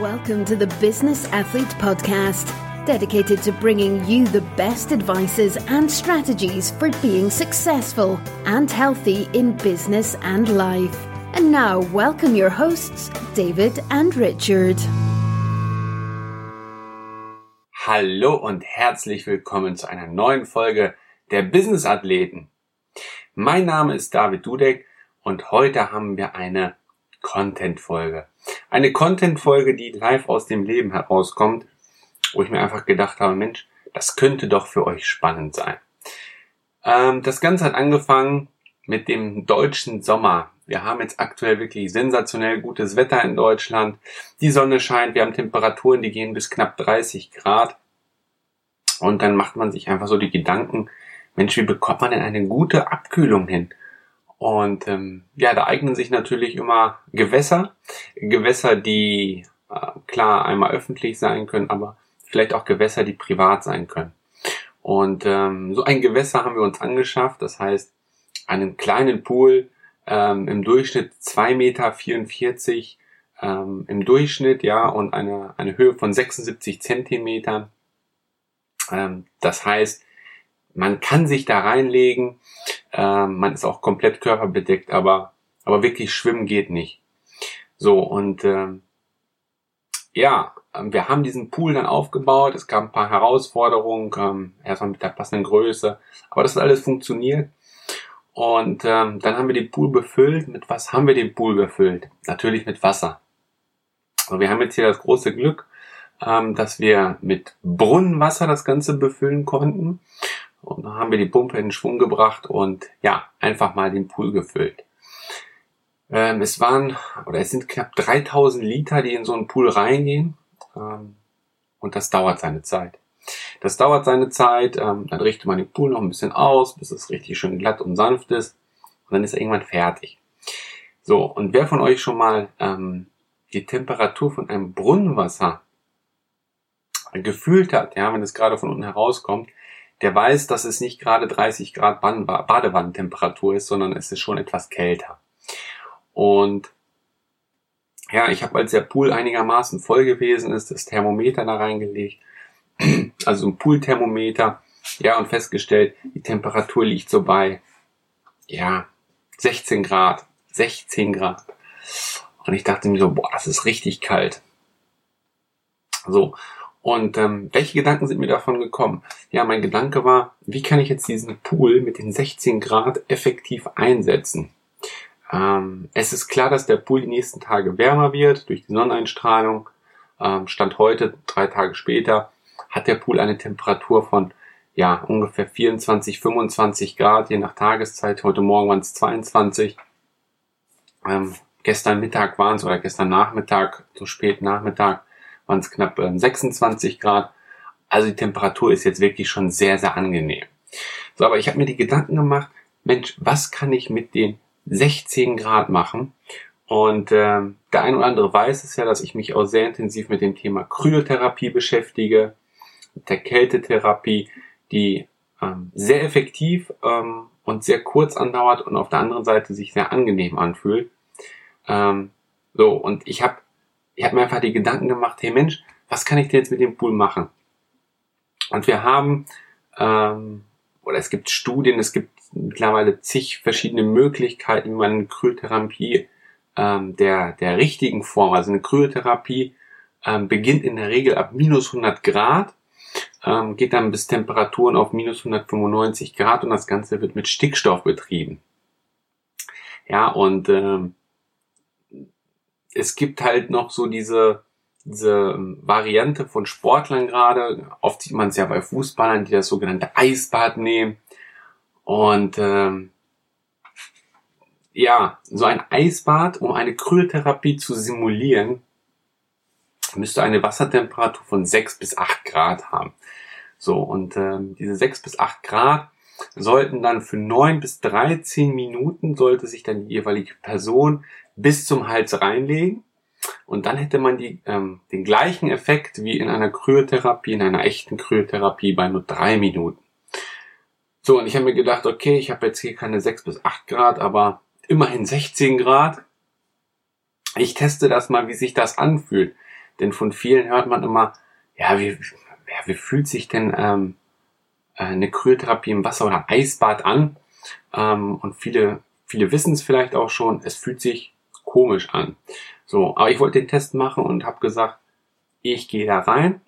Welcome to the Business Athlete Podcast, dedicated to bringing you the best advices and strategies for being successful and healthy in business and life. And now, welcome your hosts, David and Richard. Hallo und herzlich willkommen zu einer neuen Folge der Business Athleten. Mein Name ist David Dudek und heute haben wir eine Content-Folge. Eine Content-Folge, die live aus dem Leben herauskommt, wo ich mir einfach gedacht habe, Mensch, das könnte doch für euch spannend sein. Ähm, das Ganze hat angefangen mit dem deutschen Sommer. Wir haben jetzt aktuell wirklich sensationell gutes Wetter in Deutschland. Die Sonne scheint, wir haben Temperaturen, die gehen bis knapp 30 Grad. Und dann macht man sich einfach so die Gedanken, Mensch, wie bekommt man denn eine gute Abkühlung hin? Und ähm, ja, da eignen sich natürlich immer Gewässer. Gewässer, die äh, klar einmal öffentlich sein können, aber vielleicht auch Gewässer, die privat sein können. Und ähm, so ein Gewässer haben wir uns angeschafft. Das heißt, einen kleinen Pool ähm, im Durchschnitt 2,44 Meter ähm, im Durchschnitt, ja, und eine, eine Höhe von 76 Zentimetern. Ähm, das heißt, man kann sich da reinlegen, äh, man ist auch komplett körperbedeckt, aber, aber wirklich schwimmen geht nicht. So, und äh, ja, wir haben diesen Pool dann aufgebaut, es gab ein paar Herausforderungen, ähm, erstmal mit der passenden Größe, aber das hat alles funktioniert. Und ähm, dann haben wir den Pool befüllt. Mit was haben wir den Pool befüllt? Natürlich mit Wasser. Und wir haben jetzt hier das große Glück, ähm, dass wir mit Brunnenwasser das Ganze befüllen konnten. Haben wir die Pumpe in Schwung gebracht und ja, einfach mal den Pool gefüllt. Ähm, es waren, oder es sind knapp 3000 Liter, die in so einen Pool reingehen. Ähm, und das dauert seine Zeit. Das dauert seine Zeit, ähm, dann richtet man den Pool noch ein bisschen aus, bis es richtig schön glatt und sanft ist. Und dann ist er irgendwann fertig. So, und wer von euch schon mal ähm, die Temperatur von einem Brunnenwasser gefühlt hat, ja, wenn es gerade von unten herauskommt, der weiß, dass es nicht gerade 30 Grad Badewannentemperatur ist, sondern es ist schon etwas kälter. Und ja, ich habe, als der Pool einigermaßen voll gewesen ist, das Thermometer da reingelegt, also ein Poolthermometer, ja, und festgestellt, die Temperatur liegt so bei, ja, 16 Grad, 16 Grad. Und ich dachte mir so, boah, das ist richtig kalt. So, und ähm, welche Gedanken sind mir davon gekommen? Ja, mein Gedanke war, wie kann ich jetzt diesen Pool mit den 16 Grad effektiv einsetzen? Ähm, es ist klar, dass der Pool die nächsten Tage wärmer wird durch die Sonneneinstrahlung. Ähm, Stand heute, drei Tage später, hat der Pool eine Temperatur von ja ungefähr 24, 25 Grad, je nach Tageszeit. Heute Morgen waren es 22. Ähm, gestern Mittag waren es oder gestern Nachmittag, so spät Nachmittag, waren es knapp 26 ähm, Grad. Also die Temperatur ist jetzt wirklich schon sehr, sehr angenehm. So, aber ich habe mir die Gedanken gemacht, Mensch, was kann ich mit den 16 Grad machen? Und ähm, der ein oder andere weiß es ja, dass ich mich auch sehr intensiv mit dem Thema Kryotherapie beschäftige, mit der Kältetherapie, die ähm, sehr effektiv ähm, und sehr kurz andauert und auf der anderen Seite sich sehr angenehm anfühlt. Ähm, so, und ich habe ich habe mir einfach die Gedanken gemacht, hey Mensch, was kann ich denn jetzt mit dem Pool machen? Und wir haben, ähm, oder es gibt Studien, es gibt mittlerweile zig verschiedene Möglichkeiten, wie man eine Kryotherapie ähm, der, der richtigen Form, also eine Kryotherapie ähm, beginnt in der Regel ab minus 100 Grad, ähm, geht dann bis Temperaturen auf minus 195 Grad und das Ganze wird mit Stickstoff betrieben. Ja, und ähm, es gibt halt noch so diese, diese Variante von Sportlern gerade. Oft sieht man es ja bei Fußballern, die das sogenannte Eisbad nehmen. Und ähm, ja, so ein Eisbad, um eine Kryotherapie zu simulieren, müsste eine Wassertemperatur von 6 bis 8 Grad haben. So, und ähm, diese 6 bis 8 Grad sollten dann für 9 bis 13 Minuten sollte sich dann die jeweilige Person bis zum Hals reinlegen. Und dann hätte man die, ähm, den gleichen Effekt wie in einer Kryotherapie, in einer echten Kryotherapie bei nur drei Minuten. So, und ich habe mir gedacht, okay, ich habe jetzt hier keine 6 bis 8 Grad, aber immerhin 16 Grad. Ich teste das mal, wie sich das anfühlt. Denn von vielen hört man immer, ja, wie, ja, wie fühlt sich denn ähm, äh, eine Kryotherapie im Wasser oder Eisbad an? Ähm, und viele, viele wissen es vielleicht auch schon, es fühlt sich komisch an. So, aber ich wollte den Test machen und habe gesagt, ich gehe da rein.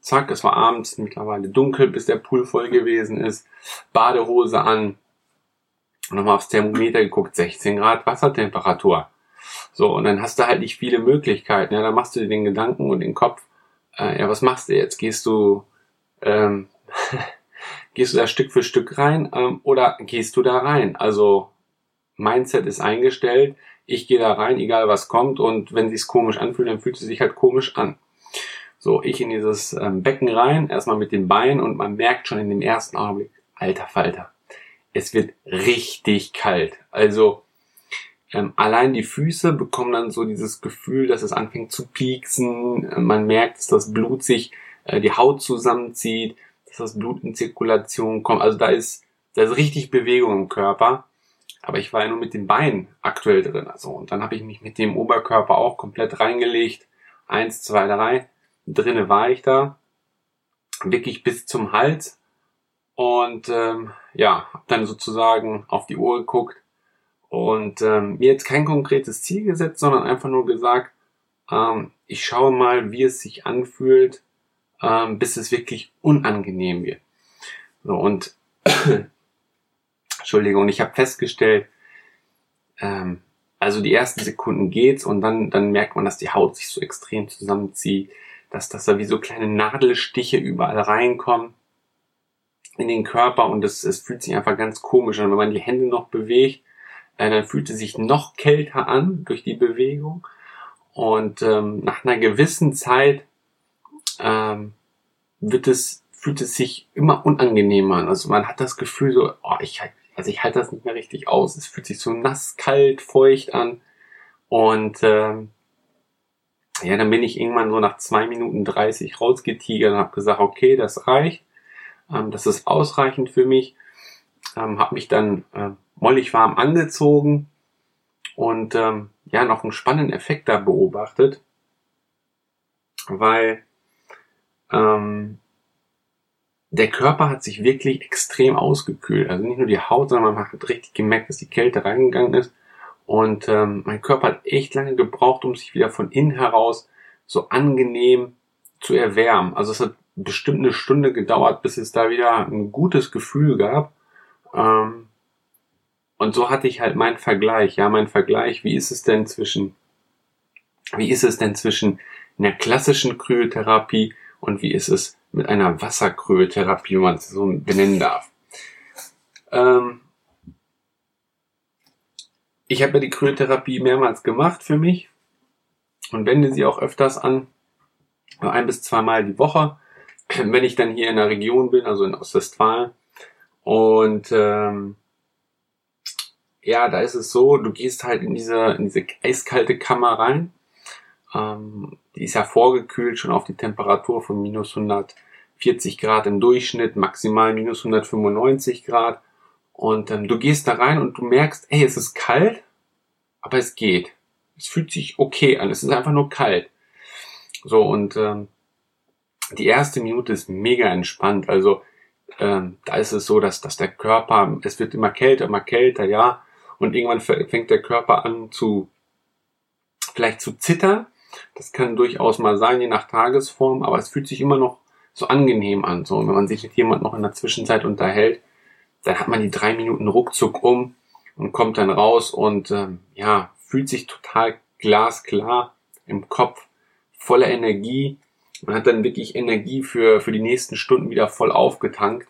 Zack, es war abends mittlerweile dunkel, bis der Pool voll gewesen ist. Badehose an. Nochmal aufs Thermometer geguckt, 16 Grad Wassertemperatur. So, und dann hast du halt nicht viele Möglichkeiten. Ja, da machst du dir den Gedanken und den Kopf, äh, ja, was machst du jetzt? Gehst du, ähm, gehst du da Stück für Stück rein ähm, oder gehst du da rein? Also Mindset ist eingestellt, ich gehe da rein, egal was kommt und wenn sich's komisch anfühlt, dann fühlt es sich halt komisch an. So, ich in dieses ähm, Becken rein, erstmal mit den Beinen und man merkt schon in dem ersten Augenblick, alter Falter, es wird richtig kalt. Also ähm, allein die Füße bekommen dann so dieses Gefühl, dass es anfängt zu pieksen. Man merkt, dass das Blut sich äh, die Haut zusammenzieht, dass das Blut in Zirkulation kommt. Also da ist, da ist richtig Bewegung im Körper. Aber ich war ja nur mit den Beinen aktuell drin. Also, und dann habe ich mich mit dem Oberkörper auch komplett reingelegt. Eins, zwei, drei. Drinnen war ich da. Wirklich bis zum Hals. Und ähm, ja, habe dann sozusagen auf die Uhr geguckt und ähm, mir jetzt kein konkretes Ziel gesetzt, sondern einfach nur gesagt, ähm, ich schaue mal, wie es sich anfühlt, ähm, bis es wirklich unangenehm wird. So, und Entschuldigung, ich habe festgestellt, ähm, also die ersten Sekunden geht's und dann, dann merkt man, dass die Haut sich so extrem zusammenzieht, dass, dass da wie so kleine Nadelstiche überall reinkommen in den Körper und es, es fühlt sich einfach ganz komisch an. Wenn man die Hände noch bewegt, äh, dann fühlt es sich noch kälter an durch die Bewegung. Und ähm, nach einer gewissen Zeit ähm, wird es, fühlt es sich immer unangenehmer an. Also man hat das Gefühl so, oh, ich halt, also ich halte das nicht mehr richtig aus. Es fühlt sich so nass, kalt, feucht an. Und ähm, ja, dann bin ich irgendwann so nach zwei Minuten dreißig rausgetigert und habe gesagt, okay, das reicht. Ähm, das ist ausreichend für mich. Ähm, habe mich dann äh, mollig warm angezogen und ähm, ja, noch einen spannenden Effekt da beobachtet, weil ähm, der Körper hat sich wirklich extrem ausgekühlt. Also nicht nur die Haut, sondern man hat richtig gemerkt, dass die Kälte reingegangen ist. Und ähm, mein Körper hat echt lange gebraucht, um sich wieder von innen heraus so angenehm zu erwärmen. Also es hat bestimmt eine Stunde gedauert, bis es da wieder ein gutes Gefühl gab. Ähm, und so hatte ich halt meinen Vergleich. Ja, mein Vergleich, wie ist es denn zwischen, wie ist es denn zwischen einer klassischen Kryotherapie und wie ist es mit einer Wasserkryotherapie, wenn man es so benennen darf. Ähm, ich habe ja die Kryotherapie mehrmals gemacht für mich und wende sie auch öfters an, ein bis zweimal die Woche, wenn ich dann hier in der Region bin, also in Ostwestfalen. Und ähm, ja, da ist es so, du gehst halt in diese, in diese eiskalte Kammer rein. Ähm, die ist ja vorgekühlt schon auf die Temperatur von minus 140 Grad im Durchschnitt, maximal minus 195 Grad. Und ähm, du gehst da rein und du merkst, ey, es ist kalt, aber es geht. Es fühlt sich okay an. Es ist einfach nur kalt. So, und ähm, die erste Minute ist mega entspannt. Also ähm, da ist es so, dass, dass der Körper, es wird immer kälter, immer kälter, ja. Und irgendwann fängt der Körper an zu, vielleicht zu zittern. Das kann durchaus mal sein, je nach Tagesform, aber es fühlt sich immer noch so angenehm an. So, wenn man sich mit jemand noch in der Zwischenzeit unterhält, dann hat man die drei Minuten ruckzuck um und kommt dann raus und ähm, ja, fühlt sich total glasklar im Kopf, voller Energie man hat dann wirklich Energie für, für die nächsten Stunden wieder voll aufgetankt.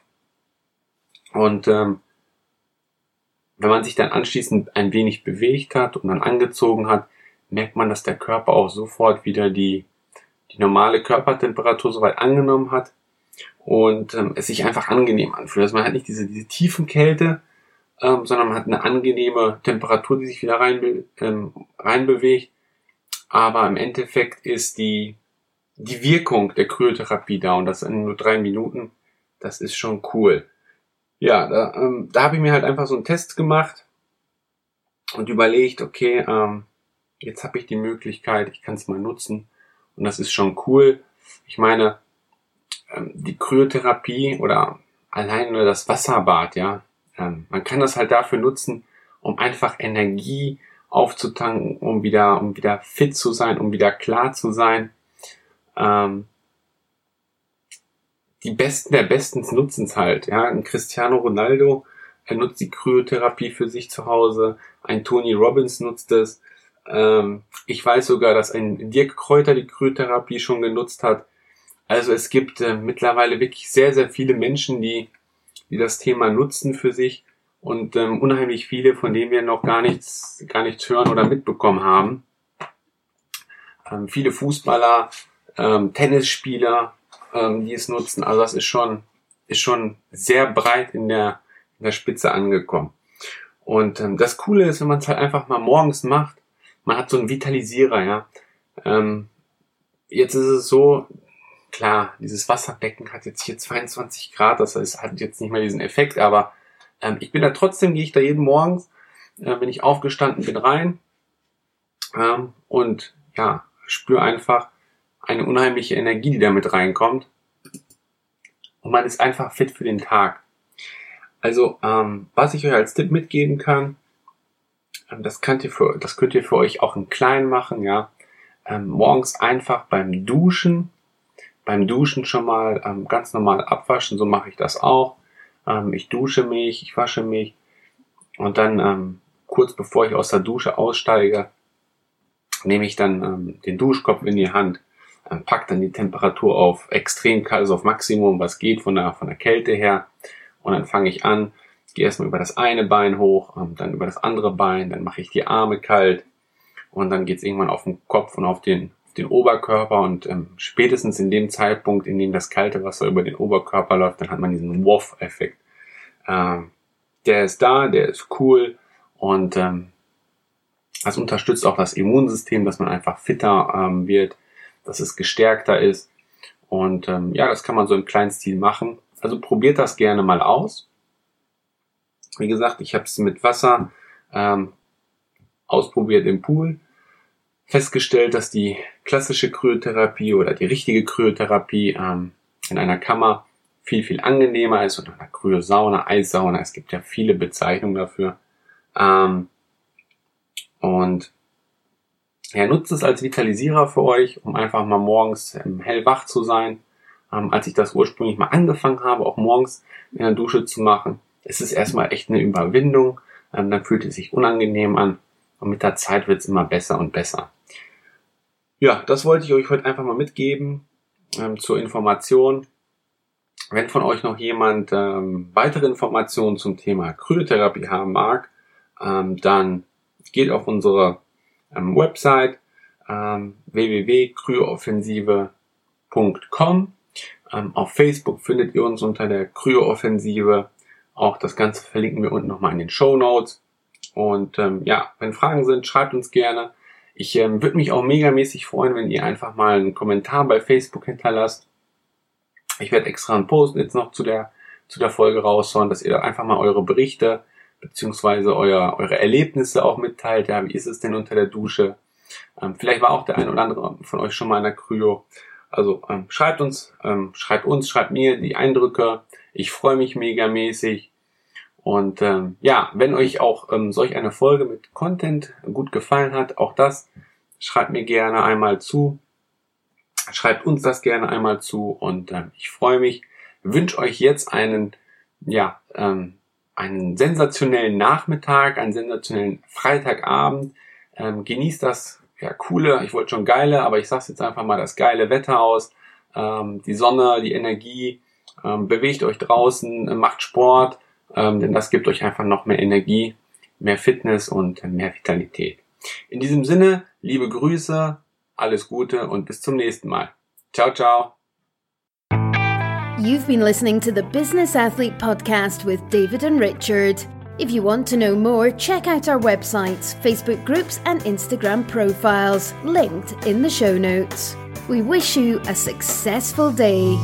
Und ähm, wenn man sich dann anschließend ein wenig bewegt hat und dann angezogen hat, merkt man, dass der Körper auch sofort wieder die, die normale Körpertemperatur soweit angenommen hat und ähm, es sich einfach angenehm anfühlt. Also man hat nicht diese, diese tiefen Kälte, ähm, sondern man hat eine angenehme Temperatur, die sich wieder rein, ähm, reinbewegt. Aber im Endeffekt ist die, die Wirkung der Kryotherapie da und das in nur drei Minuten, das ist schon cool. Ja, da, ähm, da habe ich mir halt einfach so einen Test gemacht und überlegt, okay, ähm, jetzt habe ich die Möglichkeit, ich kann es mal nutzen und das ist schon cool. Ich meine, ähm, die Kryotherapie oder allein nur das Wasserbad, ja, ähm, man kann das halt dafür nutzen, um einfach Energie aufzutanken, um wieder, um wieder fit zu sein, um wieder klar zu sein. Ähm, die Besten der Besten nutzen es halt. Ja, ein Cristiano Ronaldo, er nutzt die Kryotherapie für sich zu Hause. Ein Tony Robbins nutzt es. Ähm, ich weiß sogar, dass ein Dirk Kräuter die Kryotherapie schon genutzt hat. Also es gibt äh, mittlerweile wirklich sehr, sehr viele Menschen, die, die das Thema nutzen für sich und ähm, unheimlich viele, von denen wir noch gar nichts, gar nichts hören oder mitbekommen haben. Ähm, viele Fußballer, ähm, Tennisspieler, ähm, die es nutzen. Also das ist schon, ist schon sehr breit in der, in der Spitze angekommen. Und ähm, das Coole ist, wenn man es halt einfach mal morgens macht, man hat so einen Vitalisierer, ja. Ähm, jetzt ist es so, klar, dieses Wasserbecken hat jetzt hier 22 Grad, das heißt, hat jetzt nicht mehr diesen Effekt, aber ähm, ich bin da trotzdem, gehe ich da jeden Morgen, äh, wenn ich aufgestanden bin, rein ähm, und ja, spüre einfach eine unheimliche Energie, die da mit reinkommt. Und man ist einfach fit für den Tag. Also, ähm, was ich euch als Tipp mitgeben kann, das, könnt ihr für, das könnt ihr für euch auch im Kleinen machen, ja. Ähm, morgens einfach beim Duschen, beim Duschen schon mal ähm, ganz normal abwaschen, so mache ich das auch. Ähm, ich dusche mich, ich wasche mich und dann ähm, kurz bevor ich aus der Dusche aussteige, nehme ich dann ähm, den Duschkopf in die Hand, ähm, pack dann die Temperatur auf extrem kalt, also auf Maximum, was geht von der, von der Kälte her. Und dann fange ich an, gehe erstmal über das eine Bein hoch, ähm, dann über das andere Bein, dann mache ich die Arme kalt und dann geht's irgendwann auf den Kopf und auf den, auf den Oberkörper und ähm, spätestens in dem Zeitpunkt, in dem das kalte Wasser über den Oberkörper läuft, dann hat man diesen Woff-Effekt. Ähm, der ist da, der ist cool und ähm, das unterstützt auch das Immunsystem, dass man einfach fitter ähm, wird, dass es gestärkter ist und ähm, ja, das kann man so im kleinen Stil machen. Also probiert das gerne mal aus. Wie gesagt, ich habe es mit Wasser ähm, ausprobiert im Pool, festgestellt, dass die klassische Kryotherapie oder die richtige Kryotherapie ähm, in einer Kammer viel, viel angenehmer ist und einer Kryosauna, Eissauna, es gibt ja viele Bezeichnungen dafür. Ähm, und ja, nutzt es als Vitalisierer für euch, um einfach mal morgens ähm, hellwach zu sein. Ähm, als ich das ursprünglich mal angefangen habe, auch morgens in der Dusche zu machen, ist es erstmal echt eine Überwindung. Ähm, dann fühlt es sich unangenehm an und mit der Zeit wird es immer besser und besser. Ja, das wollte ich euch heute einfach mal mitgeben ähm, zur Information. Wenn von euch noch jemand ähm, weitere Informationen zum Thema Kryotherapie haben mag, ähm, dann geht auf unsere ähm, Website ähm, www.kryooffensive.com. Ähm, auf Facebook findet ihr uns unter der Kryooffensive. Auch das Ganze verlinken wir unten nochmal in den Show Notes. Und ähm, ja, wenn Fragen sind, schreibt uns gerne. Ich ähm, würde mich auch megamäßig freuen, wenn ihr einfach mal einen Kommentar bei Facebook hinterlasst. Ich werde extra einen Post jetzt noch zu der, zu der Folge raushauen, dass ihr einfach mal eure Berichte beziehungsweise euer, eure Erlebnisse auch mitteilt. Ja, wie ist es denn unter der Dusche? Ähm, vielleicht war auch der ein oder andere von euch schon mal in der Kryo. Also ähm, schreibt uns, ähm, schreibt uns, schreibt mir die Eindrücke. Ich freue mich megamäßig. Und ähm, ja, wenn euch auch ähm, solch eine Folge mit Content gut gefallen hat, auch das schreibt mir gerne einmal zu. Schreibt uns das gerne einmal zu und ähm, ich freue mich. Wünsche euch jetzt einen ja ähm, einen sensationellen Nachmittag, einen sensationellen Freitagabend. Ähm, genießt das ja coole, ich wollte schon geile, aber ich sag's jetzt einfach mal das geile Wetter aus. Ähm, die Sonne, die Energie, ähm, bewegt euch draußen, äh, macht Sport, ähm, denn das gibt euch einfach noch mehr Energie, mehr Fitness und mehr Vitalität. In diesem Sinne, liebe Grüße, alles Gute und bis zum nächsten Mal. Ciao, ciao. You've been listening to the Business Athlete Podcast with David and Richard. If you want to know more, check out our websites, Facebook groups, and Instagram profiles, linked in the show notes. We wish you a successful day.